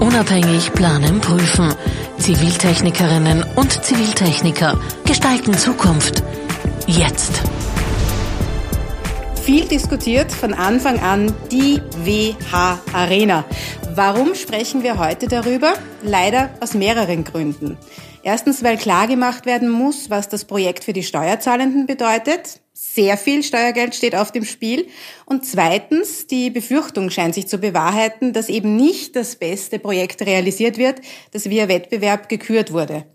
Unabhängig planen, prüfen. Ziviltechnikerinnen und Ziviltechniker gestalten Zukunft. Jetzt. Viel diskutiert von Anfang an die WH Arena. Warum sprechen wir heute darüber? Leider aus mehreren Gründen. Erstens, weil klargemacht werden muss, was das Projekt für die Steuerzahlenden bedeutet. Sehr viel Steuergeld steht auf dem Spiel. Und zweitens, die Befürchtung scheint sich zu bewahrheiten, dass eben nicht das beste Projekt realisiert wird, das via Wettbewerb gekürt wurde.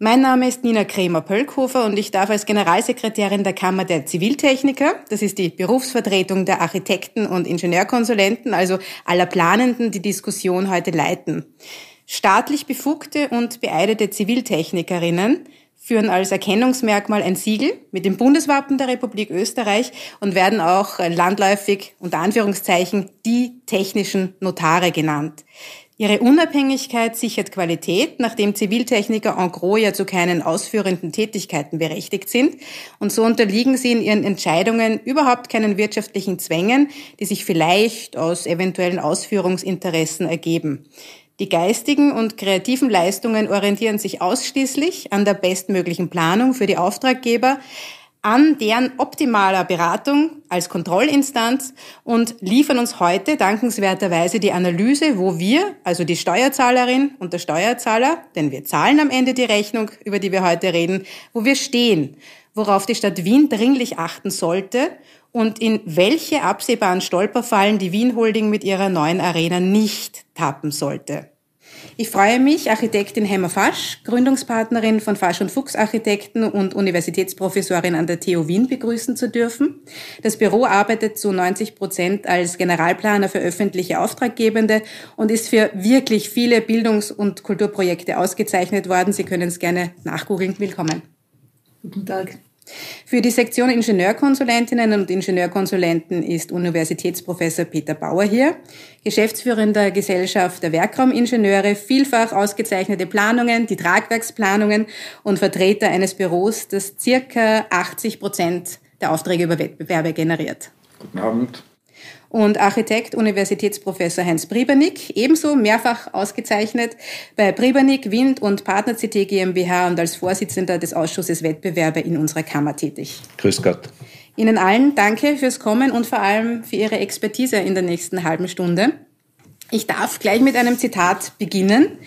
Mein Name ist Nina Kremer-Pölkhofer und ich darf als Generalsekretärin der Kammer der Ziviltechniker, das ist die Berufsvertretung der Architekten und Ingenieurkonsulenten, also aller Planenden, die Diskussion heute leiten. Staatlich befugte und beeidete Ziviltechnikerinnen führen als Erkennungsmerkmal ein Siegel mit dem Bundeswappen der Republik Österreich und werden auch landläufig unter Anführungszeichen die technischen Notare genannt. Ihre Unabhängigkeit sichert Qualität, nachdem Ziviltechniker en gros ja zu keinen ausführenden Tätigkeiten berechtigt sind. Und so unterliegen sie in ihren Entscheidungen überhaupt keinen wirtschaftlichen Zwängen, die sich vielleicht aus eventuellen Ausführungsinteressen ergeben. Die geistigen und kreativen Leistungen orientieren sich ausschließlich an der bestmöglichen Planung für die Auftraggeber, an deren optimaler Beratung als Kontrollinstanz und liefern uns heute dankenswerterweise die Analyse, wo wir, also die Steuerzahlerin und der Steuerzahler, denn wir zahlen am Ende die Rechnung, über die wir heute reden, wo wir stehen, worauf die Stadt Wien dringlich achten sollte und in welche absehbaren Stolperfallen die Wien Holding mit ihrer neuen Arena nicht tappen sollte. Ich freue mich, Architektin Hemmer Fasch, Gründungspartnerin von Fasch und Fuchs Architekten und Universitätsprofessorin an der TU Wien begrüßen zu dürfen. Das Büro arbeitet zu 90 Prozent als Generalplaner für öffentliche Auftraggebende und ist für wirklich viele Bildungs- und Kulturprojekte ausgezeichnet worden. Sie können es gerne nachgoogeln. Willkommen. Guten Tag. Für die Sektion Ingenieurkonsulentinnen und Ingenieurkonsulenten ist Universitätsprofessor Peter Bauer hier, geschäftsführender Gesellschaft der Werkraumingenieure, vielfach ausgezeichnete Planungen, die Tragwerksplanungen und Vertreter eines Büros, das circa 80 Prozent der Aufträge über Wettbewerbe generiert. Guten Abend und Architekt Universitätsprofessor Heinz Briebernick, ebenso mehrfach ausgezeichnet bei Briebernick, Wind und Partner CT GmbH und als Vorsitzender des Ausschusses Wettbewerbe in unserer Kammer tätig. Grüß Gott. Ihnen allen danke fürs Kommen und vor allem für Ihre Expertise in der nächsten halben Stunde. Ich darf gleich mit einem Zitat beginnen.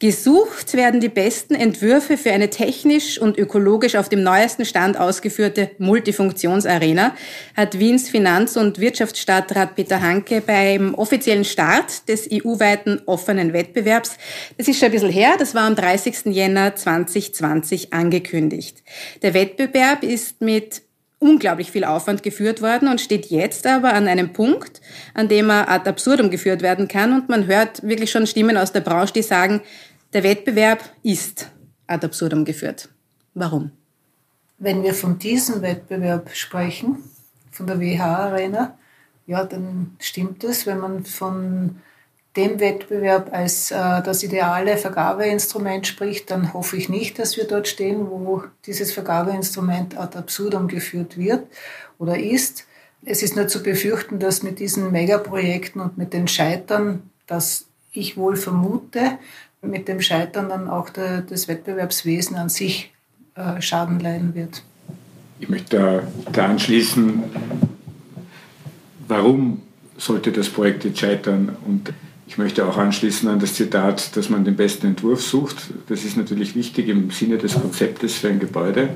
Gesucht werden die besten Entwürfe für eine technisch und ökologisch auf dem neuesten Stand ausgeführte Multifunktionsarena, hat Wiens Finanz- und Wirtschaftsstadtrat Peter Hanke beim offiziellen Start des EU-weiten offenen Wettbewerbs, das ist schon ein bisschen her, das war am 30. Jänner 2020 angekündigt. Der Wettbewerb ist mit unglaublich viel Aufwand geführt worden und steht jetzt aber an einem Punkt, an dem er ad absurdum geführt werden kann und man hört wirklich schon Stimmen aus der Branche, die sagen, der Wettbewerb ist ad absurdum geführt. Warum? Wenn wir von diesem Wettbewerb sprechen, von der WH-Arena, ja, dann stimmt es. Wenn man von dem Wettbewerb als äh, das ideale Vergabeinstrument spricht, dann hoffe ich nicht, dass wir dort stehen, wo dieses Vergabeinstrument ad absurdum geführt wird oder ist. Es ist nur zu befürchten, dass mit diesen Megaprojekten und mit den Scheitern, das ich wohl vermute, mit dem Scheitern dann auch der, das Wettbewerbswesen an sich äh, Schaden leiden wird. Ich möchte da, da anschließen, warum sollte das Projekt jetzt scheitern? Und ich möchte auch anschließen an das Zitat, dass man den besten Entwurf sucht. Das ist natürlich wichtig im Sinne des Konzeptes für ein Gebäude.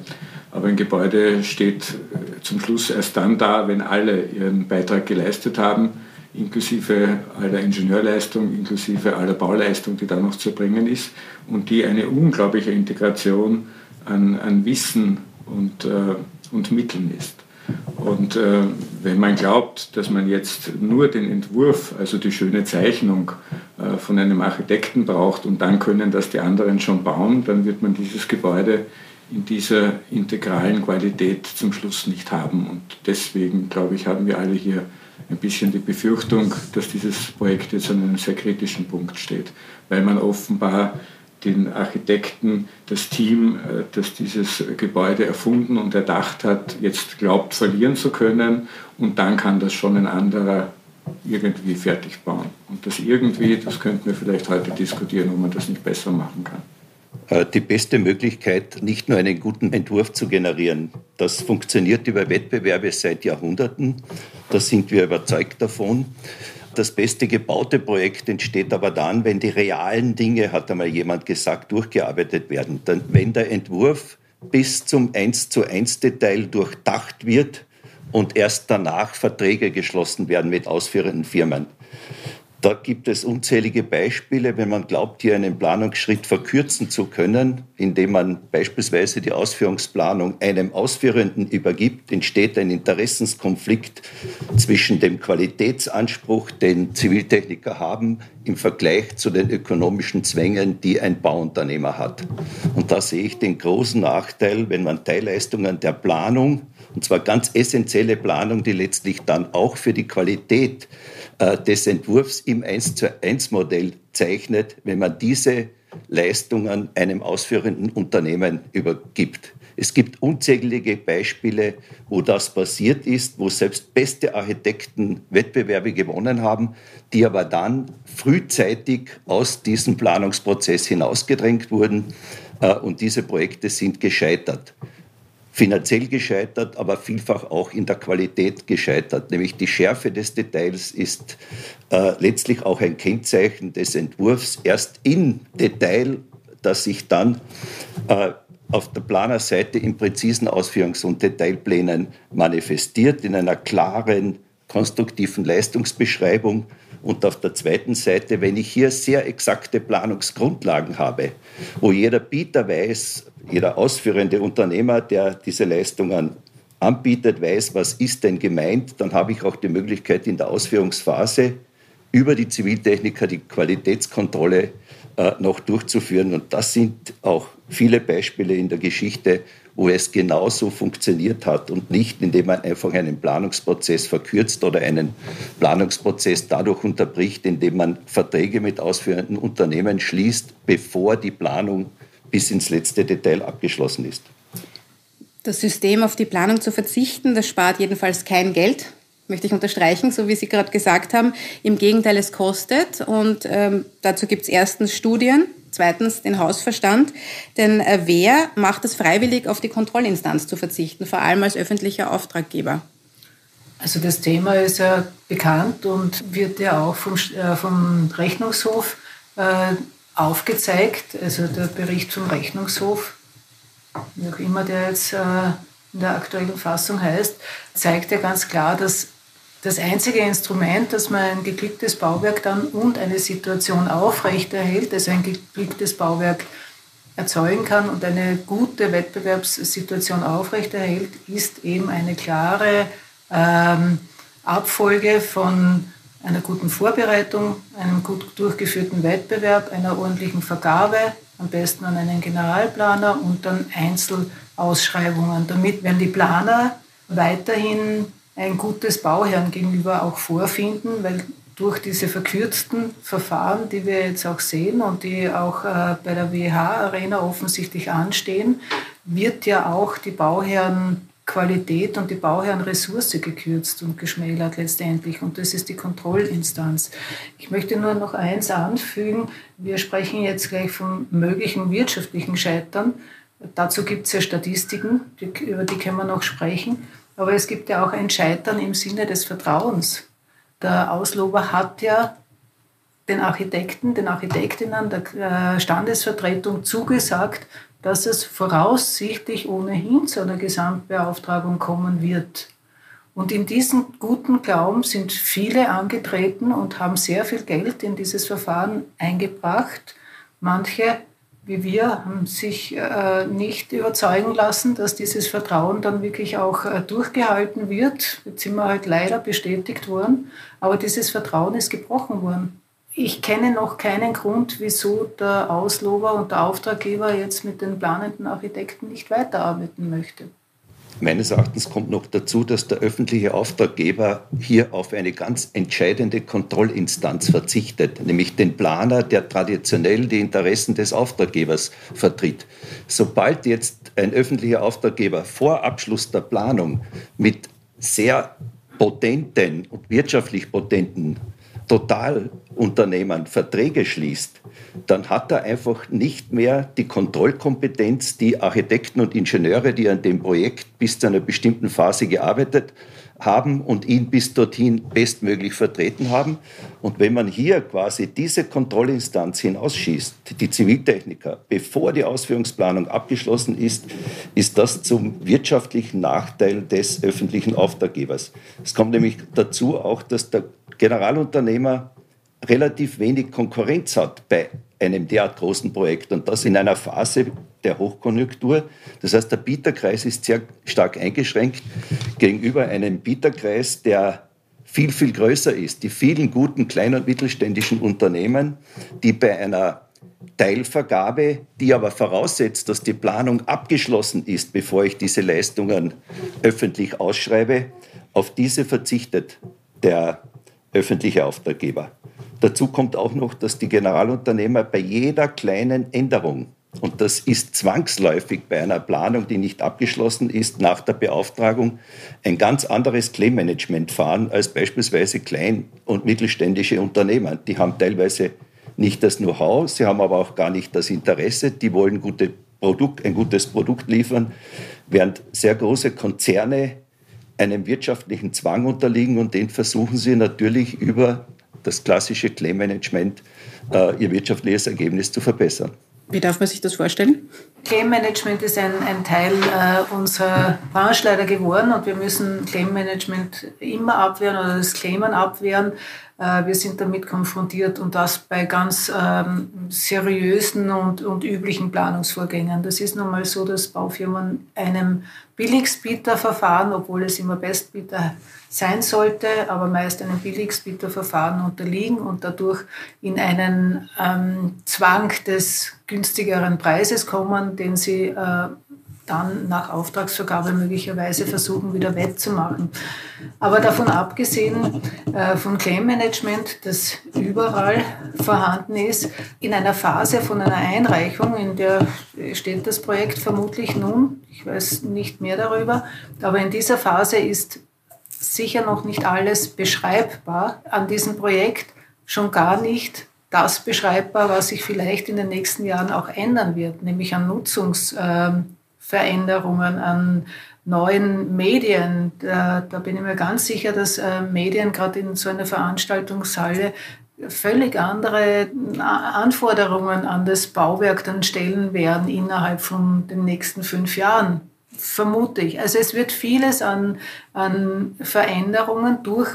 Aber ein Gebäude steht zum Schluss erst dann da, wenn alle ihren Beitrag geleistet haben inklusive aller Ingenieurleistung, inklusive aller Bauleistung, die da noch zu bringen ist und die eine unglaubliche Integration an, an Wissen und, äh, und Mitteln ist. Und äh, wenn man glaubt, dass man jetzt nur den Entwurf, also die schöne Zeichnung äh, von einem Architekten braucht und dann können das die anderen schon bauen, dann wird man dieses Gebäude in dieser integralen Qualität zum Schluss nicht haben. Und deswegen, glaube ich, haben wir alle hier ein bisschen die Befürchtung, dass dieses Projekt jetzt an einem sehr kritischen Punkt steht, weil man offenbar den Architekten, das Team, äh, das dieses Gebäude erfunden und erdacht hat, jetzt glaubt verlieren zu können und dann kann das schon ein anderer irgendwie fertig bauen. Und das irgendwie, das könnten wir vielleicht heute diskutieren, ob man das nicht besser machen kann. Äh, die beste Möglichkeit, nicht nur einen guten Entwurf zu generieren. Das funktioniert über Wettbewerbe seit Jahrhunderten. Da sind wir überzeugt davon. Das beste gebaute Projekt entsteht aber dann, wenn die realen Dinge, hat einmal jemand gesagt, durchgearbeitet werden. Dann, wenn der Entwurf bis zum 1 zu 1 Detail durchdacht wird und erst danach Verträge geschlossen werden mit ausführenden Firmen. Da gibt es unzählige Beispiele, wenn man glaubt, hier einen Planungsschritt verkürzen zu können, indem man beispielsweise die Ausführungsplanung einem Ausführenden übergibt, entsteht ein Interessenskonflikt zwischen dem Qualitätsanspruch, den Ziviltechniker haben, im Vergleich zu den ökonomischen Zwängen, die ein Bauunternehmer hat. Und da sehe ich den großen Nachteil, wenn man Teilleistungen der Planung, und zwar ganz essentielle Planung, die letztlich dann auch für die Qualität äh, des Entwurfs im 1 zu 1 Modell zeichnet, wenn man diese Leistungen einem ausführenden Unternehmen übergibt. Es gibt unzählige Beispiele, wo das passiert ist, wo selbst beste Architekten Wettbewerbe gewonnen haben, die aber dann frühzeitig aus diesem Planungsprozess hinausgedrängt wurden. Äh, und diese Projekte sind gescheitert finanziell gescheitert, aber vielfach auch in der Qualität gescheitert. Nämlich die Schärfe des Details ist äh, letztlich auch ein Kennzeichen des Entwurfs. Erst in Detail, das sich dann äh, auf der Planerseite in präzisen Ausführungs- und Detailplänen manifestiert, in einer klaren, konstruktiven Leistungsbeschreibung. Und auf der zweiten Seite, wenn ich hier sehr exakte Planungsgrundlagen habe, wo jeder Bieter weiß, jeder ausführende Unternehmer, der diese Leistungen anbietet, weiß, was ist denn gemeint, dann habe ich auch die Möglichkeit in der Ausführungsphase über die Ziviltechniker die Qualitätskontrolle äh, noch durchzuführen. Und das sind auch viele Beispiele in der Geschichte, wo es genauso funktioniert hat und nicht, indem man einfach einen Planungsprozess verkürzt oder einen Planungsprozess dadurch unterbricht, indem man Verträge mit ausführenden Unternehmen schließt, bevor die Planung bis ins letzte Detail abgeschlossen ist. Das System auf die Planung zu verzichten, das spart jedenfalls kein Geld, möchte ich unterstreichen, so wie Sie gerade gesagt haben. Im Gegenteil, es kostet und ähm, dazu gibt es erstens Studien, zweitens den Hausverstand. Denn äh, wer macht es freiwillig, auf die Kontrollinstanz zu verzichten, vor allem als öffentlicher Auftraggeber? Also das Thema ist ja bekannt und wird ja auch vom, äh, vom Rechnungshof äh, aufgezeigt, also der Bericht vom Rechnungshof, wie auch immer der jetzt äh, in der aktuellen Fassung heißt, zeigt ja ganz klar, dass das einzige Instrument, dass man ein geglücktes Bauwerk dann und eine Situation aufrechterhält, also ein geglücktes Bauwerk erzeugen kann und eine gute Wettbewerbssituation aufrechterhält, ist eben eine klare ähm, Abfolge von einer guten Vorbereitung, einem gut durchgeführten Wettbewerb, einer ordentlichen Vergabe, am besten an einen Generalplaner und dann Einzelausschreibungen, damit, wenn die Planer weiterhin ein gutes Bauherrn gegenüber auch vorfinden, weil durch diese verkürzten Verfahren, die wir jetzt auch sehen und die auch äh, bei der WH-Arena offensichtlich anstehen, wird ja auch die Bauherren Qualität und die Bauherrenressource gekürzt und geschmälert letztendlich. Und das ist die Kontrollinstanz. Ich möchte nur noch eins anfügen. Wir sprechen jetzt gleich vom möglichen wirtschaftlichen Scheitern. Dazu gibt es ja Statistiken, über die können wir noch sprechen. Aber es gibt ja auch ein Scheitern im Sinne des Vertrauens. Der Auslober hat ja den Architekten, den Architektinnen der äh, Standesvertretung zugesagt, dass es voraussichtlich ohnehin zu einer Gesamtbeauftragung kommen wird. Und in diesem guten Glauben sind viele angetreten und haben sehr viel Geld in dieses Verfahren eingebracht. Manche, wie wir, haben sich äh, nicht überzeugen lassen, dass dieses Vertrauen dann wirklich auch äh, durchgehalten wird. Jetzt sind wir halt leider bestätigt worden, aber dieses Vertrauen ist gebrochen worden. Ich kenne noch keinen Grund, wieso der Auslober und der Auftraggeber jetzt mit den planenden Architekten nicht weiterarbeiten möchte. Meines Erachtens kommt noch dazu, dass der öffentliche Auftraggeber hier auf eine ganz entscheidende Kontrollinstanz verzichtet, nämlich den Planer, der traditionell die Interessen des Auftraggebers vertritt. Sobald jetzt ein öffentlicher Auftraggeber vor Abschluss der Planung mit sehr potenten und wirtschaftlich potenten Totalunternehmen Verträge schließt, dann hat er einfach nicht mehr die Kontrollkompetenz, die Architekten und Ingenieure, die an dem Projekt bis zu einer bestimmten Phase gearbeitet haben und ihn bis dorthin bestmöglich vertreten haben. Und wenn man hier quasi diese Kontrollinstanz hinausschießt, die Ziviltechniker, bevor die Ausführungsplanung abgeschlossen ist, ist das zum wirtschaftlichen Nachteil des öffentlichen Auftraggebers. Es kommt nämlich dazu auch, dass der Generalunternehmer relativ wenig Konkurrenz hat bei einem derart großen Projekt und das in einer Phase der Hochkonjunktur. Das heißt, der Bieterkreis ist sehr stark eingeschränkt gegenüber einem Bieterkreis, der viel, viel größer ist. Die vielen guten kleinen und mittelständischen Unternehmen, die bei einer Teilvergabe, die aber voraussetzt, dass die Planung abgeschlossen ist, bevor ich diese Leistungen öffentlich ausschreibe, auf diese verzichtet der öffentliche Auftraggeber. Dazu kommt auch noch, dass die Generalunternehmer bei jeder kleinen Änderung, und das ist zwangsläufig bei einer Planung, die nicht abgeschlossen ist, nach der Beauftragung, ein ganz anderes Claim-Management fahren als beispielsweise klein- und mittelständische Unternehmer. Die haben teilweise nicht das Know-how, sie haben aber auch gar nicht das Interesse, die wollen gute Produkt, ein gutes Produkt liefern, während sehr große Konzerne einem wirtschaftlichen Zwang unterliegen und den versuchen sie natürlich über das klassische Claim-Management äh, ihr wirtschaftliches Ergebnis zu verbessern. Wie darf man sich das vorstellen? Claim Management ist ein, ein Teil äh, unserer Branche leider geworden und wir müssen Claim Management immer abwehren oder das Claimen abwehren. Äh, wir sind damit konfrontiert und das bei ganz ähm, seriösen und, und üblichen Planungsvorgängen. Das ist nun mal so, dass Baufirmen einem Billigsbieter verfahren, obwohl es immer Bestbieter sein sollte, aber meist einem Billigsbieterverfahren unterliegen und dadurch in einen ähm, Zwang des günstigeren Preises kommen, den sie äh, dann nach Auftragsvergabe möglicherweise versuchen wieder wettzumachen. Aber davon abgesehen äh, von Claim Management, das überall vorhanden ist, in einer Phase von einer Einreichung, in der steht das Projekt vermutlich nun, ich weiß nicht mehr darüber, aber in dieser Phase ist sicher noch nicht alles beschreibbar an diesem Projekt, schon gar nicht das beschreibbar, was sich vielleicht in den nächsten Jahren auch ändern wird, nämlich an Nutzungsveränderungen, an neuen Medien. Da, da, bin ich mir ganz sicher, dass äh, Medien gerade in so einer Veranstaltungshalle völlig andere Anforderungen an das Bauwerk dann stellen werden innerhalb von den nächsten fünf Jahren vermute ich. Also es wird vieles an, an Veränderungen durch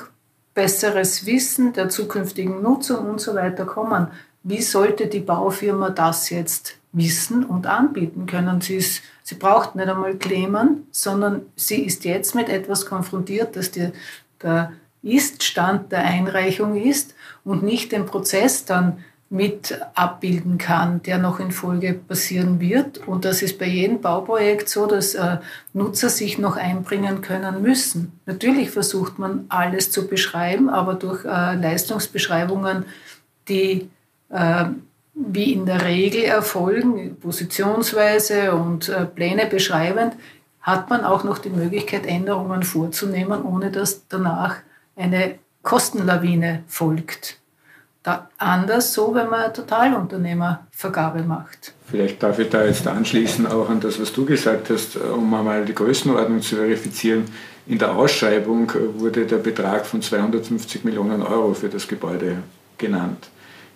besseres Wissen der zukünftigen Nutzung und so weiter kommen. Wie sollte die Baufirma das jetzt wissen und anbieten können? Sie, ist, sie braucht nicht einmal Claimern, sondern sie ist jetzt mit etwas konfrontiert, dass die, der Ist-Stand der Einreichung ist und nicht den Prozess dann mit abbilden kann, der noch in Folge passieren wird. Und das ist bei jedem Bauprojekt so, dass äh, Nutzer sich noch einbringen können müssen. Natürlich versucht man alles zu beschreiben, aber durch äh, Leistungsbeschreibungen, die äh, wie in der Regel erfolgen, positionsweise und äh, Pläne beschreibend, hat man auch noch die Möglichkeit, Änderungen vorzunehmen, ohne dass danach eine Kostenlawine folgt da anders so, wenn man Totalunternehmervergabe macht. Vielleicht darf ich da jetzt anschließen auch an das, was du gesagt hast, um einmal die Größenordnung zu verifizieren. In der Ausschreibung wurde der Betrag von 250 Millionen Euro für das Gebäude genannt.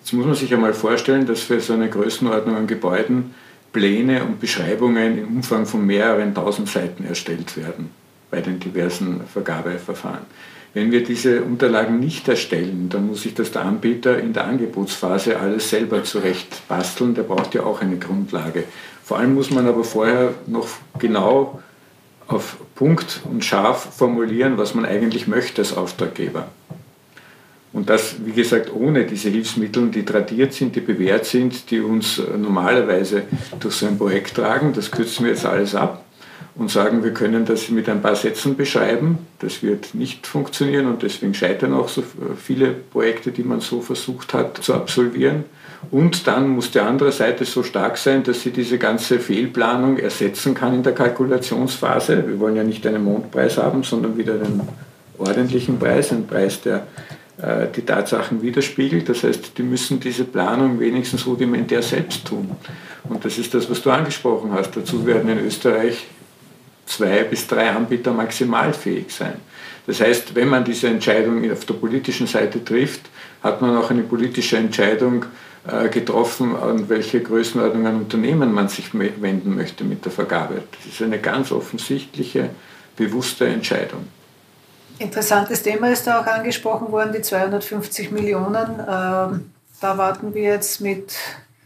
Jetzt muss man sich einmal vorstellen, dass für so eine Größenordnung an Gebäuden Pläne und Beschreibungen im Umfang von mehreren tausend Seiten erstellt werden bei den diversen Vergabeverfahren. Wenn wir diese Unterlagen nicht erstellen, dann muss sich das der Anbieter in der Angebotsphase alles selber zurecht basteln. Der braucht ja auch eine Grundlage. Vor allem muss man aber vorher noch genau auf Punkt und scharf formulieren, was man eigentlich möchte als Auftraggeber. Und das, wie gesagt, ohne diese Hilfsmittel, die tradiert sind, die bewährt sind, die uns normalerweise durch so ein Projekt tragen. Das kürzen wir jetzt alles ab und sagen, wir können das mit ein paar Sätzen beschreiben. Das wird nicht funktionieren und deswegen scheitern auch so viele Projekte, die man so versucht hat zu absolvieren. Und dann muss die andere Seite so stark sein, dass sie diese ganze Fehlplanung ersetzen kann in der Kalkulationsphase. Wir wollen ja nicht einen Mondpreis haben, sondern wieder den ordentlichen Preis, ein Preis, der äh, die Tatsachen widerspiegelt. Das heißt, die müssen diese Planung wenigstens rudimentär selbst tun. Und das ist das, was du angesprochen hast. Dazu werden in Österreich zwei bis drei Anbieter maximal fähig sein. Das heißt, wenn man diese Entscheidung auf der politischen Seite trifft, hat man auch eine politische Entscheidung äh, getroffen, an welche Größenordnung an Unternehmen man sich wenden möchte mit der Vergabe. Das ist eine ganz offensichtliche, bewusste Entscheidung. Interessantes Thema ist da auch angesprochen worden, die 250 Millionen. Ähm, da warten wir jetzt mit,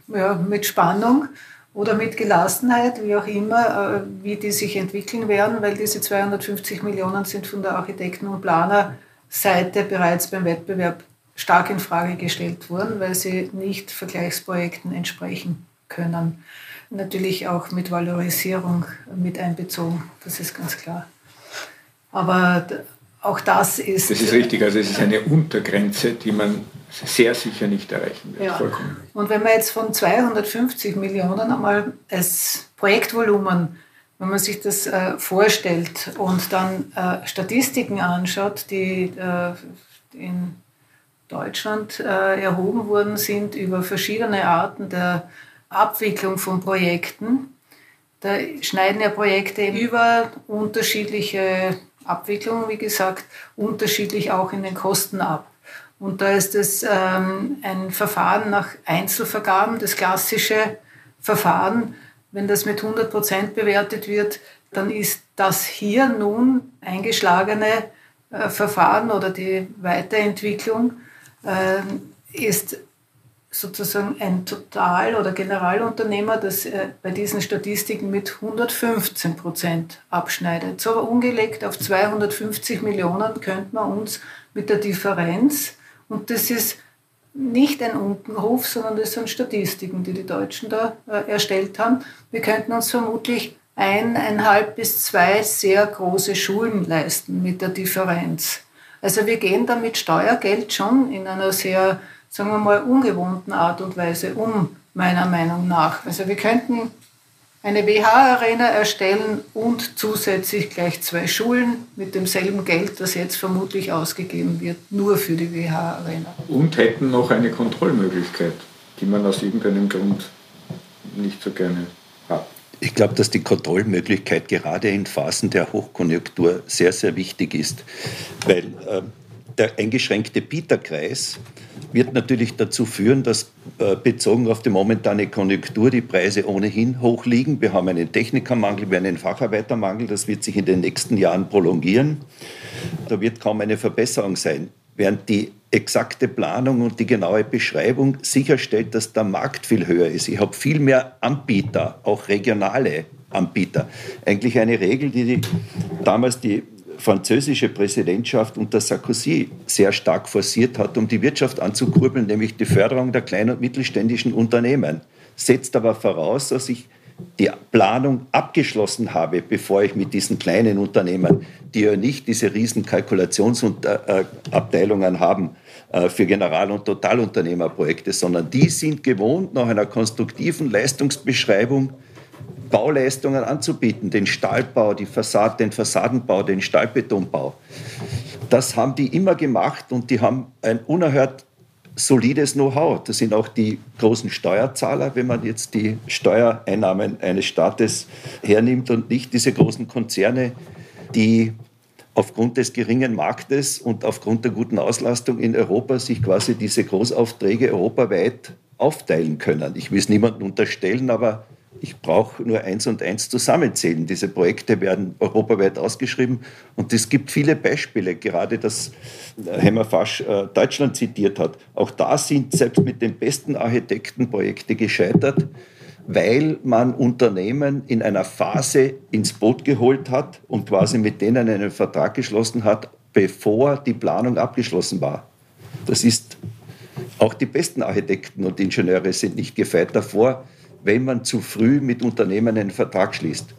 ja, mit Spannung oder mit Gelassenheit, wie auch immer, äh, wie die sich entwickeln werden, weil diese 250 Millionen sind von der Architekten- und Planerseite bereits beim Wettbewerb stark in Frage gestellt worden, weil sie nicht Vergleichsprojekten entsprechen können. Natürlich auch mit Valorisierung mit einbezogen, das ist ganz klar. Aber auch das ist. Das ist richtig, also es ist eine Untergrenze, die man sehr sicher nicht erreichen wird. Ja. Und wenn man jetzt von 250 Millionen einmal als Projektvolumen, wenn man sich das äh, vorstellt und dann äh, Statistiken anschaut, die äh, in Deutschland äh, erhoben worden sind über verschiedene Arten der Abwicklung von Projekten, da schneiden ja Projekte über unterschiedliche Abwicklung, wie gesagt, unterschiedlich auch in den Kosten ab. Und da ist es ähm, ein Verfahren nach Einzelvergaben, das klassische Verfahren. Wenn das mit 100 Prozent bewertet wird, dann ist das hier nun eingeschlagene äh, Verfahren oder die Weiterentwicklung äh, ist sozusagen ein Total- oder Generalunternehmer, das äh, bei diesen Statistiken mit 115 Prozent abschneidet. So umgelegt auf 250 Millionen könnte man uns mit der Differenz, und das ist nicht ein Unkenruf, sondern das sind Statistiken, die die Deutschen da äh, erstellt haben, wir könnten uns vermutlich eineinhalb bis zwei sehr große Schulen leisten mit der Differenz. Also wir gehen da mit Steuergeld schon in einer sehr sagen wir mal, ungewohnten Art und Weise um, meiner Meinung nach. Also wir könnten eine WH-Arena erstellen und zusätzlich gleich zwei Schulen mit demselben Geld, das jetzt vermutlich ausgegeben wird, nur für die WH-Arena. Und hätten noch eine Kontrollmöglichkeit, die man aus irgendeinem Grund nicht so gerne hat. Ich glaube, dass die Kontrollmöglichkeit gerade in Phasen der Hochkonjunktur sehr, sehr wichtig ist, weil äh, der eingeschränkte Bieterkreis wird natürlich dazu führen, dass äh, bezogen auf die momentane Konjunktur die Preise ohnehin hoch liegen. Wir haben einen Technikermangel, wir haben einen Facharbeitermangel, das wird sich in den nächsten Jahren prolongieren. Da wird kaum eine Verbesserung sein. Während die exakte Planung und die genaue Beschreibung sicherstellt, dass der Markt viel höher ist. Ich habe viel mehr Anbieter, auch regionale Anbieter. Eigentlich eine Regel, die, die damals die französische Präsidentschaft unter Sarkozy sehr stark forciert hat, um die Wirtschaft anzukurbeln, nämlich die Förderung der kleinen und mittelständischen Unternehmen. Setzt aber voraus, dass ich die Planung abgeschlossen habe, bevor ich mit diesen kleinen Unternehmen, die ja nicht diese riesen Kalkulationsabteilungen haben äh, für General- und Totalunternehmerprojekte, sondern die sind gewohnt, nach einer konstruktiven Leistungsbeschreibung Bauleistungen anzubieten, den Stahlbau, die Fassade, den Fassadenbau, den Stahlbetonbau. Das haben die immer gemacht und die haben ein unerhört solides Know-how. Das sind auch die großen Steuerzahler, wenn man jetzt die Steuereinnahmen eines Staates hernimmt und nicht diese großen Konzerne, die aufgrund des geringen Marktes und aufgrund der guten Auslastung in Europa sich quasi diese Großaufträge europaweit aufteilen können. Ich will es niemandem unterstellen, aber ich brauche nur eins und eins zusammenzählen. Diese Projekte werden europaweit ausgeschrieben und es gibt viele Beispiele, gerade das Hemmerfasch äh, Deutschland zitiert hat. Auch da sind selbst mit den besten Architekten Projekte gescheitert, weil man Unternehmen in einer Phase ins Boot geholt hat und quasi mit denen einen Vertrag geschlossen hat, bevor die Planung abgeschlossen war. Das ist auch die besten Architekten und Ingenieure sind nicht gefeit davor, wenn man zu früh mit Unternehmen einen Vertrag schließt.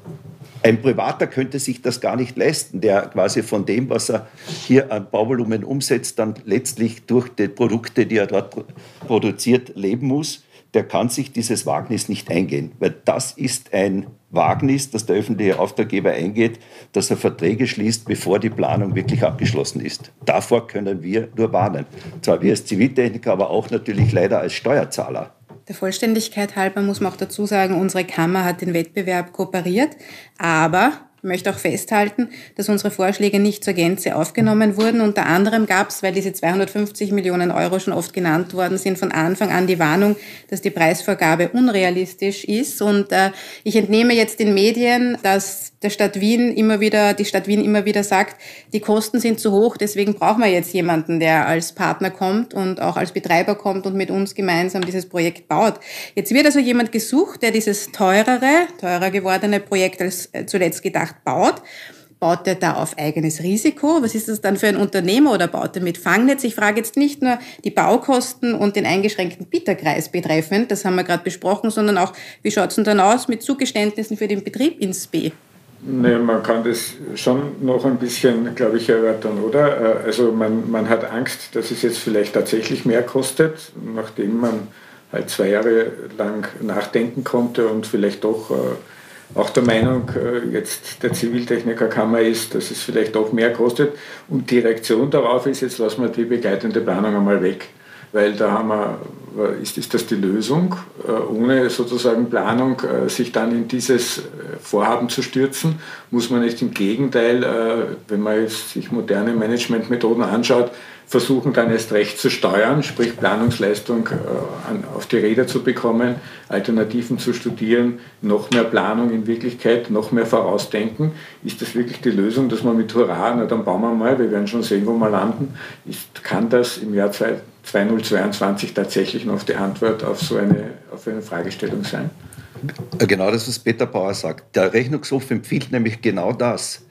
Ein Privater könnte sich das gar nicht leisten, der quasi von dem, was er hier an Bauvolumen umsetzt, dann letztlich durch die Produkte, die er dort produziert, leben muss. der kann sich dieses Wagnis nicht eingehen, weil das ist ein Wagnis, das der öffentliche Auftraggeber eingeht, dass er Verträge schließt, bevor die Planung wirklich abgeschlossen ist. Davor können wir nur warnen. Zwar wir als Ziviltechniker, aber auch natürlich leider als Steuerzahler. Der Vollständigkeit halber muss man auch dazu sagen, unsere Kammer hat den Wettbewerb kooperiert, aber ich möchte auch festhalten, dass unsere Vorschläge nicht zur Gänze aufgenommen wurden. Unter anderem gab es, weil diese 250 Millionen Euro schon oft genannt worden sind, von Anfang an die Warnung, dass die Preisvorgabe unrealistisch ist. Und äh, ich entnehme jetzt den Medien, dass der Stadt Wien immer wieder, die Stadt Wien immer wieder sagt, die Kosten sind zu hoch, deswegen brauchen wir jetzt jemanden, der als Partner kommt und auch als Betreiber kommt und mit uns gemeinsam dieses Projekt baut. Jetzt wird also jemand gesucht, der dieses teurere, teurer gewordene Projekt als äh, zuletzt gedacht baut. Baut der da auf eigenes Risiko? Was ist das dann für ein Unternehmer oder baut er mit Fangnetz? Ich frage jetzt nicht nur die Baukosten und den eingeschränkten Bieterkreis betreffend, das haben wir gerade besprochen, sondern auch, wie schaut es denn dann aus mit Zugeständnissen für den Betrieb ins B? Nee, man kann das schon noch ein bisschen, glaube ich, erörtern, oder? Äh, also man, man hat Angst, dass es jetzt vielleicht tatsächlich mehr kostet, nachdem man halt zwei Jahre lang nachdenken konnte und vielleicht doch äh, auch der Meinung äh, jetzt der Ziviltechnikerkammer ist, dass es vielleicht doch mehr kostet. Und die Reaktion darauf ist, jetzt lassen wir die begleitende Planung einmal weg weil da haben wir, ist, ist das die Lösung, äh, ohne sozusagen Planung äh, sich dann in dieses äh, Vorhaben zu stürzen, muss man nicht im Gegenteil, wenn man sich moderne Managementmethoden anschaut, versuchen dann erst recht zu steuern, sprich Planungsleistung auf die Räder zu bekommen, Alternativen zu studieren, noch mehr Planung in Wirklichkeit, noch mehr vorausdenken. Ist das wirklich die Lösung, dass man mit Hurra, na dann bauen wir mal, wir werden schon sehen, wo wir landen, ist, kann das im Jahr 2020 2022 tatsächlich noch die Antwort auf so eine, auf eine Fragestellung sein? Genau das, was Peter Bauer sagt. Der Rechnungshof empfiehlt nämlich genau das.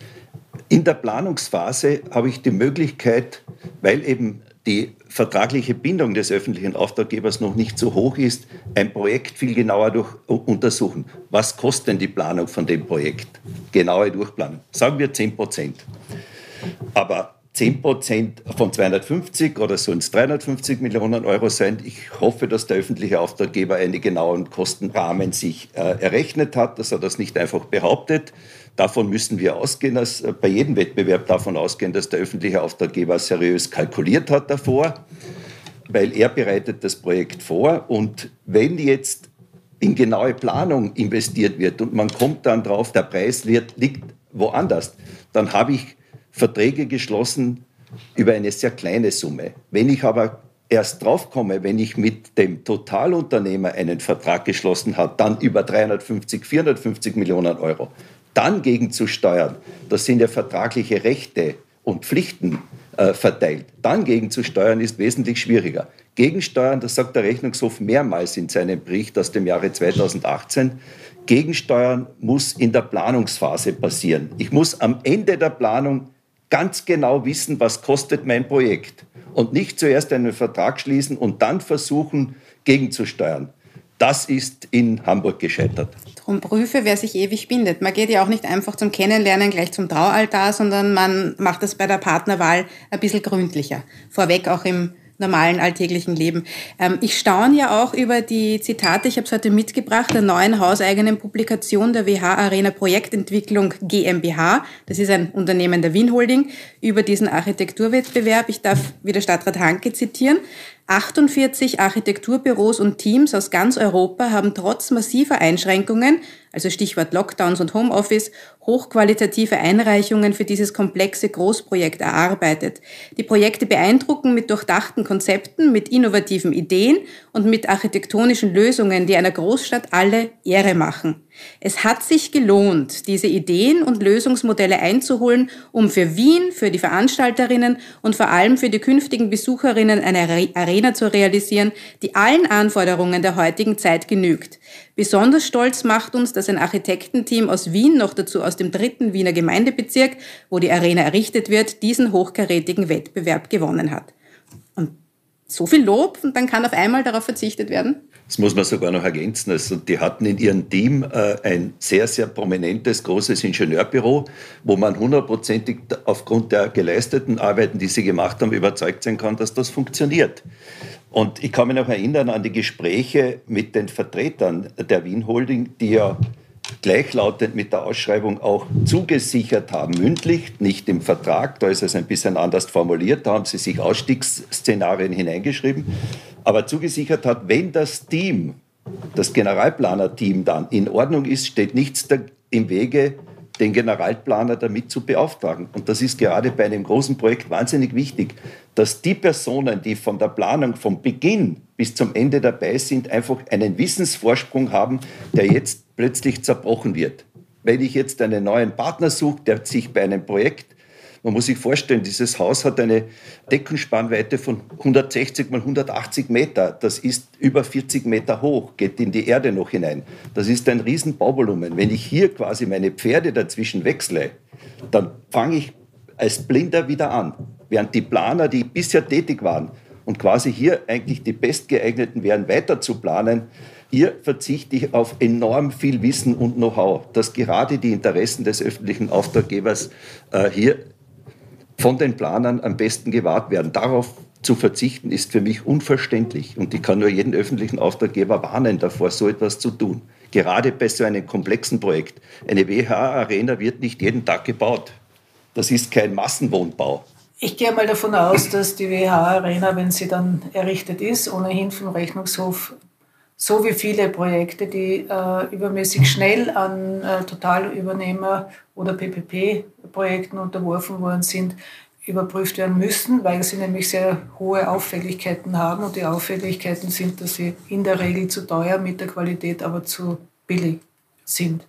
In der Planungsphase habe ich die Möglichkeit, weil eben die vertragliche Bindung des öffentlichen Auftraggebers noch nicht so hoch ist, ein Projekt viel genauer durch, untersuchen. Was kostet denn die Planung von dem Projekt? Genaue Durchplanung. Sagen wir 10 Prozent. Aber 10 Prozent von 250 oder es 350 Millionen Euro sein. Ich hoffe, dass der öffentliche Auftraggeber einen genauen Kostenrahmen sich äh, errechnet hat, dass er das nicht einfach behauptet. Davon müssen wir ausgehen, dass äh, bei jedem Wettbewerb davon ausgehen, dass der öffentliche Auftraggeber seriös kalkuliert hat davor, weil er bereitet das Projekt vor. Und wenn jetzt in genaue Planung investiert wird und man kommt dann drauf, der Preis liegt woanders, dann habe ich Verträge geschlossen über eine sehr kleine Summe. Wenn ich aber erst draufkomme, wenn ich mit dem Totalunternehmer einen Vertrag geschlossen habe, dann über 350, 450 Millionen Euro, dann gegenzusteuern, das sind ja vertragliche Rechte und Pflichten äh, verteilt. Dann gegenzusteuern ist wesentlich schwieriger. Gegensteuern, das sagt der Rechnungshof mehrmals in seinem Bericht aus dem Jahre 2018, Gegensteuern muss in der Planungsphase passieren. Ich muss am Ende der Planung ganz genau wissen, was kostet mein Projekt und nicht zuerst einen Vertrag schließen und dann versuchen, gegenzusteuern. Das ist in Hamburg gescheitert. Darum prüfe, wer sich ewig bindet. Man geht ja auch nicht einfach zum Kennenlernen gleich zum Traualtar, sondern man macht das bei der Partnerwahl ein bisschen gründlicher. Vorweg auch im normalen alltäglichen Leben. Ähm, ich staune ja auch über die Zitate, ich habe es heute mitgebracht, der neuen hauseigenen Publikation der WH Arena Projektentwicklung GmbH. Das ist ein Unternehmen der Wien Holding über diesen Architekturwettbewerb. Ich darf wieder Stadtrat Hanke zitieren. 48 Architekturbüros und Teams aus ganz Europa haben trotz massiver Einschränkungen also Stichwort Lockdowns und Homeoffice, hochqualitative Einreichungen für dieses komplexe Großprojekt erarbeitet. Die Projekte beeindrucken mit durchdachten Konzepten, mit innovativen Ideen und mit architektonischen Lösungen, die einer Großstadt alle Ehre machen. Es hat sich gelohnt, diese Ideen und Lösungsmodelle einzuholen, um für Wien, für die Veranstalterinnen und vor allem für die künftigen Besucherinnen eine Arena zu realisieren, die allen Anforderungen der heutigen Zeit genügt. Besonders stolz macht uns, dass ein Architektenteam aus Wien, noch dazu aus dem dritten Wiener Gemeindebezirk, wo die Arena errichtet wird, diesen hochkarätigen Wettbewerb gewonnen hat. Und so viel Lob und dann kann auf einmal darauf verzichtet werden? Das muss man sogar noch ergänzen. Also die hatten in ihrem Team äh, ein sehr, sehr prominentes, großes Ingenieurbüro, wo man hundertprozentig aufgrund der geleisteten Arbeiten, die sie gemacht haben, überzeugt sein kann, dass das funktioniert. Und ich kann mich noch erinnern an die Gespräche mit den Vertretern der Wien Holding, die ja gleichlautend mit der Ausschreibung auch zugesichert haben, mündlich, nicht im Vertrag, da ist es ein bisschen anders formuliert, da haben sie sich Ausstiegsszenarien hineingeschrieben, aber zugesichert hat, wenn das Team, das Generalplaner-Team dann in Ordnung ist, steht nichts im Wege, den Generalplaner damit zu beauftragen. Und das ist gerade bei einem großen Projekt wahnsinnig wichtig, dass die Personen, die von der Planung vom Beginn bis zum Ende dabei sind, einfach einen Wissensvorsprung haben, der jetzt plötzlich zerbrochen wird. Wenn ich jetzt einen neuen Partner suche, der sich bei einem Projekt man muss sich vorstellen, dieses Haus hat eine Deckenspannweite von 160 mal 180 Meter. Das ist über 40 Meter hoch, geht in die Erde noch hinein. Das ist ein riesen Bauvolumen. Wenn ich hier quasi meine Pferde dazwischen wechsle, dann fange ich als Blinder wieder an. Während die Planer, die bisher tätig waren und quasi hier eigentlich die Bestgeeigneten wären, weiter zu planen, hier verzichte ich auf enorm viel Wissen und Know-how, dass gerade die Interessen des öffentlichen Auftraggebers äh, hier von den Planern am besten gewahrt werden. Darauf zu verzichten ist für mich unverständlich und ich kann nur jeden öffentlichen Auftraggeber warnen davor, so etwas zu tun. Gerade bei so einem komplexen Projekt. Eine WH-Arena wird nicht jeden Tag gebaut. Das ist kein Massenwohnbau. Ich gehe mal davon aus, dass die WH-Arena, wenn sie dann errichtet ist, ohnehin vom Rechnungshof so wie viele Projekte, die äh, übermäßig schnell an äh, Totalübernehmer oder PPP-Projekten unterworfen worden sind, überprüft werden müssen, weil sie nämlich sehr hohe Auffälligkeiten haben. Und die Auffälligkeiten sind, dass sie in der Regel zu teuer, mit der Qualität aber zu billig sind.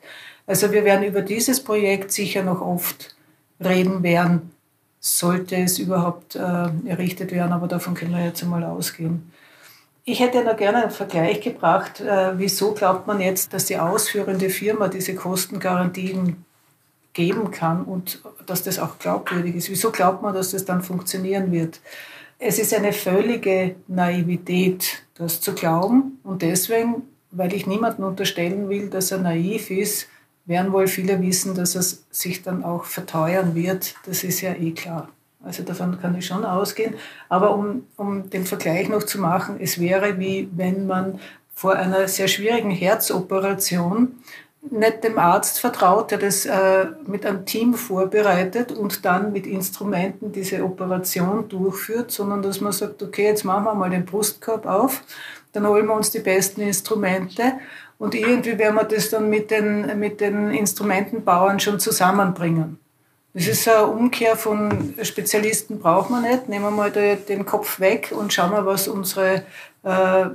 Also wir werden über dieses Projekt sicher noch oft reden werden, sollte es überhaupt äh, errichtet werden, aber davon können wir jetzt einmal ausgehen. Ich hätte noch gerne einen Vergleich gebracht. Äh, wieso glaubt man jetzt, dass die ausführende Firma diese Kostengarantien geben kann und dass das auch glaubwürdig ist? Wieso glaubt man, dass das dann funktionieren wird? Es ist eine völlige Naivität, das zu glauben. Und deswegen, weil ich niemandem unterstellen will, dass er naiv ist, werden wohl viele wissen, dass es sich dann auch verteuern wird. Das ist ja eh klar. Also davon kann ich schon ausgehen. Aber um, um den Vergleich noch zu machen, es wäre wie wenn man vor einer sehr schwierigen Herzoperation nicht dem Arzt vertraut, der das äh, mit einem Team vorbereitet und dann mit Instrumenten diese Operation durchführt, sondern dass man sagt, okay, jetzt machen wir mal den Brustkorb auf, dann holen wir uns die besten Instrumente und irgendwie werden wir das dann mit den, mit den Instrumentenbauern schon zusammenbringen. Das ist eine Umkehr von Spezialisten braucht man nicht. Nehmen wir mal den Kopf weg und schauen wir, was unsere äh,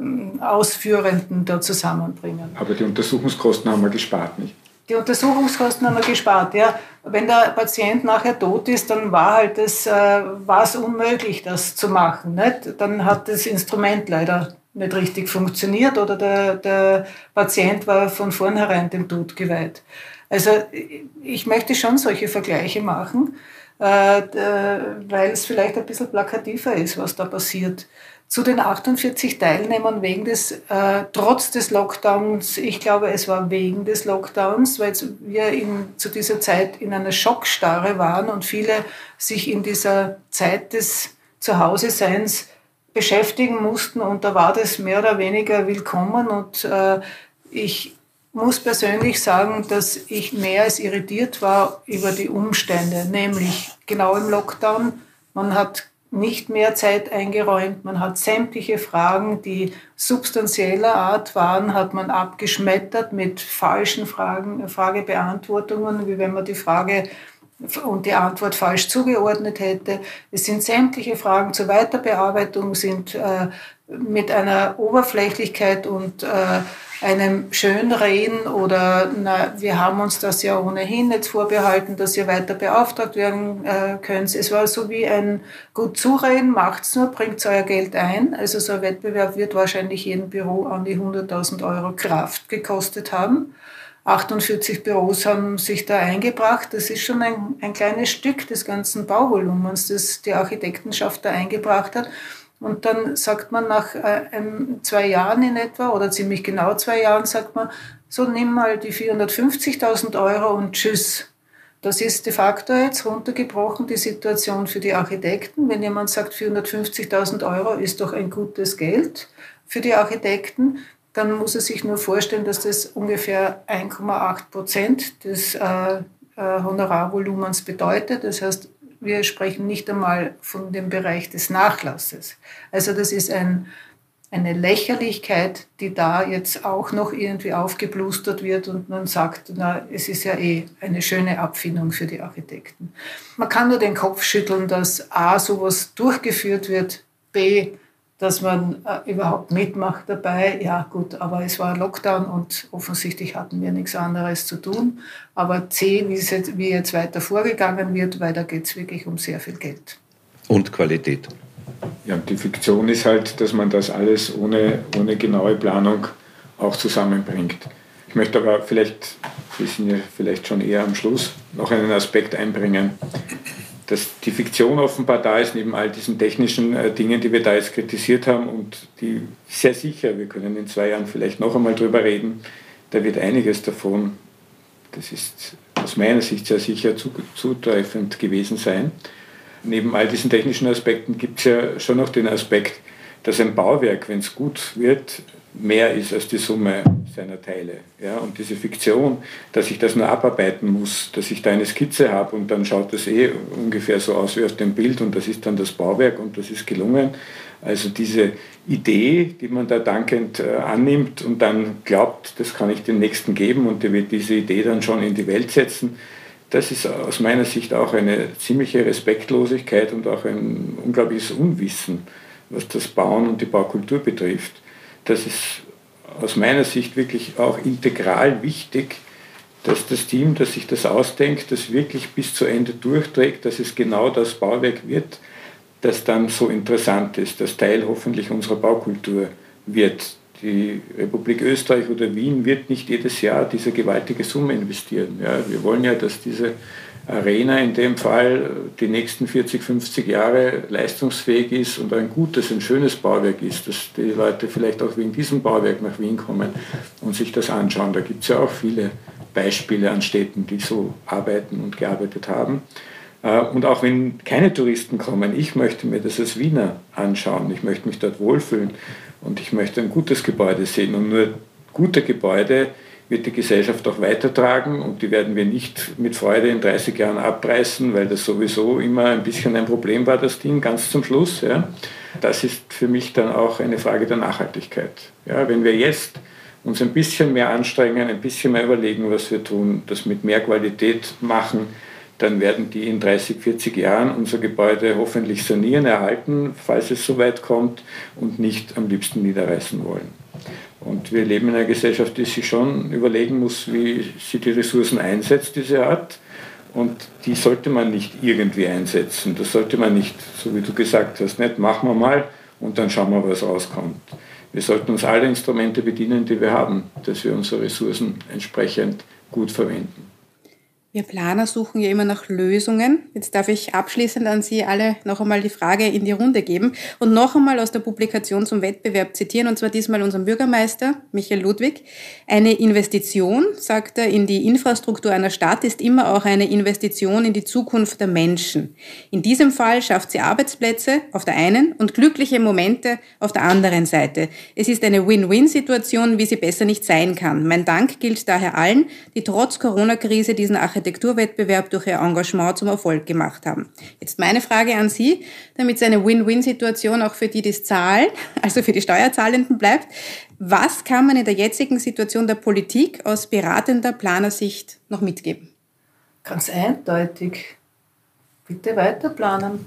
Ausführenden da zusammenbringen. Aber die Untersuchungskosten haben wir gespart, nicht? Die Untersuchungskosten haben wir gespart, ja. Wenn der Patient nachher tot ist, dann war halt das, äh, war es unmöglich, das zu machen. Nicht? Dann hat das Instrument leider nicht richtig funktioniert oder der, der Patient war von vornherein dem Tod geweiht. Also ich möchte schon solche Vergleiche machen, äh, weil es vielleicht ein bisschen plakativer ist, was da passiert. Zu den 48 Teilnehmern wegen des, äh, trotz des Lockdowns, ich glaube, es war wegen des Lockdowns, weil wir in, zu dieser Zeit in einer Schockstarre waren und viele sich in dieser Zeit des Zuhause-Seins beschäftigen mussten und da war das mehr oder weniger willkommen und äh, ich muss persönlich sagen, dass ich mehr als irritiert war über die Umstände, nämlich genau im Lockdown. Man hat nicht mehr Zeit eingeräumt, man hat sämtliche Fragen, die substanzieller Art waren, hat man abgeschmettert mit falschen Fragen, Fragebeantwortungen, wie wenn man die Frage und die Antwort falsch zugeordnet hätte. Es sind sämtliche Fragen zur Weiterbearbeitung, sind äh, mit einer Oberflächlichkeit und äh, einem Schönreden oder na, wir haben uns das ja ohnehin jetzt vorbehalten, dass ihr weiter beauftragt werden äh, könnt. Es war so wie ein gut zureden, macht's nur, bringt euer Geld ein. Also so ein Wettbewerb wird wahrscheinlich jedem Büro an die 100.000 Euro Kraft gekostet haben. 48 Büros haben sich da eingebracht. Das ist schon ein, ein kleines Stück des ganzen Bauvolumens, das die Architektenschaft da eingebracht hat. Und dann sagt man nach äh, zwei Jahren in etwa oder ziemlich genau zwei Jahren, sagt man, so nimm mal die 450.000 Euro und tschüss. Das ist de facto jetzt runtergebrochen die Situation für die Architekten. Wenn jemand sagt, 450.000 Euro ist doch ein gutes Geld für die Architekten, dann muss er sich nur vorstellen, dass das ungefähr 1,8 Prozent des äh, äh, Honorarvolumens bedeutet. Das heißt, wir sprechen nicht einmal von dem Bereich des Nachlasses. Also das ist ein eine Lächerlichkeit, die da jetzt auch noch irgendwie aufgeblustert wird und man sagt, na, es ist ja eh eine schöne Abfindung für die Architekten. Man kann nur den Kopf schütteln, dass A, sowas durchgeführt wird, B, dass man äh, überhaupt mitmacht dabei. Ja, gut, aber es war Lockdown und offensichtlich hatten wir nichts anderes zu tun. Aber C, wie, jetzt, wie jetzt weiter vorgegangen wird, weil da geht es wirklich um sehr viel Geld. Und Qualität. Ja, die Fiktion ist halt, dass man das alles ohne, ohne genaue Planung auch zusammenbringt. Ich möchte aber vielleicht, wir sind ja vielleicht schon eher am Schluss, noch einen Aspekt einbringen, dass die Fiktion offenbar da ist, neben all diesen technischen äh, Dingen, die wir da jetzt kritisiert haben und die sehr sicher, wir können in zwei Jahren vielleicht noch einmal drüber reden, da wird einiges davon, das ist aus meiner Sicht sehr sicher zutreffend gewesen sein. Neben all diesen technischen Aspekten gibt es ja schon noch den Aspekt, dass ein Bauwerk, wenn es gut wird, mehr ist als die Summe seiner Teile. Ja? Und diese Fiktion, dass ich das nur abarbeiten muss, dass ich da eine Skizze habe und dann schaut das eh ungefähr so aus wie auf dem Bild und das ist dann das Bauwerk und das ist gelungen. Also diese Idee, die man da dankend äh, annimmt und dann glaubt, das kann ich dem Nächsten geben und der wird diese Idee dann schon in die Welt setzen, das ist aus meiner Sicht auch eine ziemliche Respektlosigkeit und auch ein unglaubliches Unwissen, was das Bauen und die Baukultur betrifft. Das ist aus meiner Sicht wirklich auch integral wichtig, dass das Team, das sich das ausdenkt, das wirklich bis zu Ende durchträgt, dass es genau das Bauwerk wird, das dann so interessant ist, das Teil hoffentlich unserer Baukultur wird, die Republik Österreich oder Wien wird nicht jedes Jahr diese gewaltige Summe investieren. Ja, wir wollen ja, dass diese Arena in dem Fall die nächsten 40, 50 Jahre leistungsfähig ist und ein gutes, ein schönes Bauwerk ist, dass die Leute vielleicht auch wegen diesem Bauwerk nach Wien kommen und sich das anschauen. Da gibt es ja auch viele Beispiele an Städten, die so arbeiten und gearbeitet haben. Äh, und auch wenn keine Touristen kommen, ich möchte mir das als Wiener anschauen, ich möchte mich dort wohlfühlen. Und ich möchte ein gutes Gebäude sehen. Und nur gute Gebäude wird die Gesellschaft auch weitertragen und die werden wir nicht mit Freude in 30 Jahren abreißen, weil das sowieso immer ein bisschen ein Problem war, das Ding, ganz zum Schluss. Ja. Das ist für mich dann auch eine Frage der Nachhaltigkeit. Ja, wenn wir jetzt uns ein bisschen mehr anstrengen, ein bisschen mehr überlegen, was wir tun, das mit mehr Qualität machen, dann werden die in 30, 40 Jahren unser Gebäude hoffentlich sanieren, erhalten, falls es so weit kommt und nicht am liebsten niederreißen wollen. Und wir leben in einer Gesellschaft, die sich schon überlegen muss, wie sie die Ressourcen einsetzt, die sie hat. Und die sollte man nicht irgendwie einsetzen. Das sollte man nicht, so wie du gesagt hast, nicht machen wir mal und dann schauen wir, was rauskommt. Wir sollten uns alle Instrumente bedienen, die wir haben, dass wir unsere Ressourcen entsprechend gut verwenden. Wir Planer suchen ja immer nach Lösungen. Jetzt darf ich abschließend an Sie alle noch einmal die Frage in die Runde geben und noch einmal aus der Publikation zum Wettbewerb zitieren, und zwar diesmal unseren Bürgermeister Michael Ludwig. Eine Investition, sagt er, in die Infrastruktur einer Stadt ist immer auch eine Investition in die Zukunft der Menschen. In diesem Fall schafft sie Arbeitsplätze auf der einen und glückliche Momente auf der anderen Seite. Es ist eine Win-Win-Situation, wie sie besser nicht sein kann. Mein Dank gilt daher allen, die trotz Corona-Krise diesen Architekten Architekturwettbewerb durch ihr Engagement zum Erfolg gemacht haben. Jetzt meine Frage an Sie, damit es eine Win-Win-Situation auch für die, die es zahlen, also für die Steuerzahlenden bleibt. Was kann man in der jetzigen Situation der Politik aus beratender Planersicht noch mitgeben? Ganz eindeutig. Bitte weiterplanen.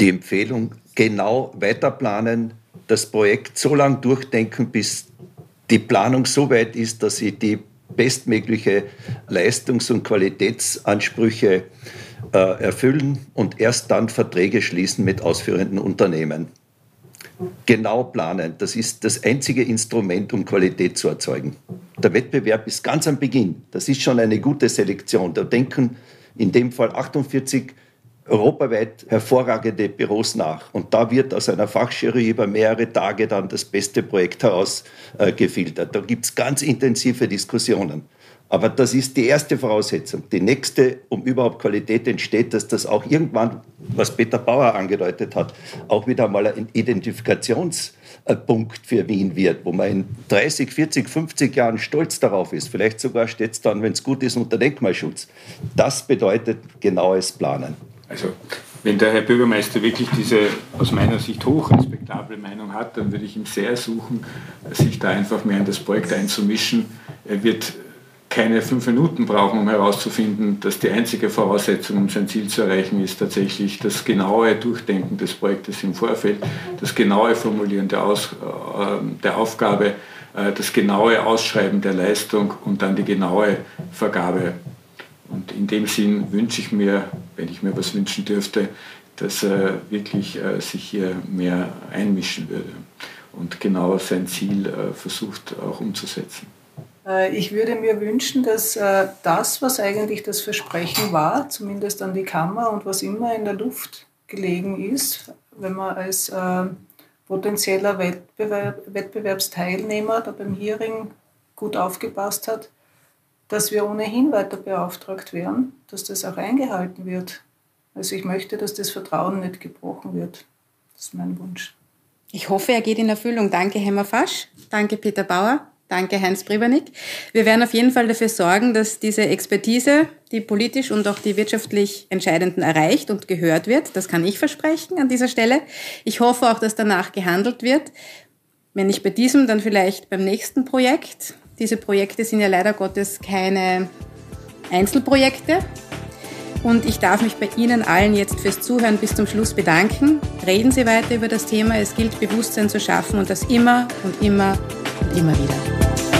Die Empfehlung, genau weiterplanen, das Projekt so lange durchdenken, bis die Planung so weit ist, dass sie die bestmögliche Leistungs- und Qualitätsansprüche äh, erfüllen und erst dann Verträge schließen mit ausführenden Unternehmen. Genau planen, das ist das einzige Instrument, um Qualität zu erzeugen. Der Wettbewerb ist ganz am Beginn. Das ist schon eine gute Selektion. Da denken in dem Fall 48 europaweit hervorragende Büros nach. Und da wird aus einer Fachjury über mehrere Tage dann das beste Projekt herausgefiltert. da gibt es ganz intensive Diskussionen. Aber das ist die erste Voraussetzung. Die nächste, um überhaupt Qualität entsteht, dass das auch irgendwann, was Peter Bauer angedeutet hat, auch wieder mal ein Identifikationspunkt für Wien wird, wo man in 30, 40, 50 Jahren stolz darauf ist. Vielleicht sogar steht es dann, wenn es gut ist, unter Denkmalschutz. Das bedeutet genaues Planen. Also wenn der Herr Bürgermeister wirklich diese aus meiner Sicht hochrespektable Meinung hat, dann würde ich ihm sehr ersuchen, sich da einfach mehr in das Projekt einzumischen. Er wird keine fünf Minuten brauchen, um herauszufinden, dass die einzige Voraussetzung, um sein Ziel zu erreichen, ist tatsächlich das genaue Durchdenken des Projektes im Vorfeld, das genaue Formulieren der, Aus, äh, der Aufgabe, äh, das genaue Ausschreiben der Leistung und dann die genaue Vergabe. Und in dem Sinn wünsche ich mir, wenn ich mir was wünschen dürfte, dass er wirklich äh, sich hier mehr einmischen würde und genau sein Ziel äh, versucht auch umzusetzen. Äh, ich würde mir wünschen, dass das, was eigentlich das Versprechen war, zumindest an die Kammer und was immer in der Luft gelegen ist, wenn man als potenzieller Wettbewerb, Wettbewerbsteilnehmer da beim Hearing gut aufgepasst hat, dass wir ohnehin weiter beauftragt werden, dass das auch eingehalten wird. Also ich möchte, dass das Vertrauen nicht gebrochen wird. Das ist mein Wunsch. Ich hoffe, er geht in Erfüllung. Danke, Hemmer Fasch. Danke, Peter Bauer. Danke, Heinz Privanik. Wir werden auf jeden Fall dafür sorgen, dass diese Expertise, die politisch und auch die wirtschaftlich Entscheidenden erreicht und gehört wird. Das kann ich versprechen an dieser Stelle. Ich hoffe auch, dass danach gehandelt wird. Wenn nicht bei diesem, dann vielleicht beim nächsten Projekt. Diese Projekte sind ja leider Gottes keine Einzelprojekte. Und ich darf mich bei Ihnen allen jetzt fürs Zuhören bis zum Schluss bedanken. Reden Sie weiter über das Thema. Es gilt, Bewusstsein zu schaffen und das immer und immer und immer wieder.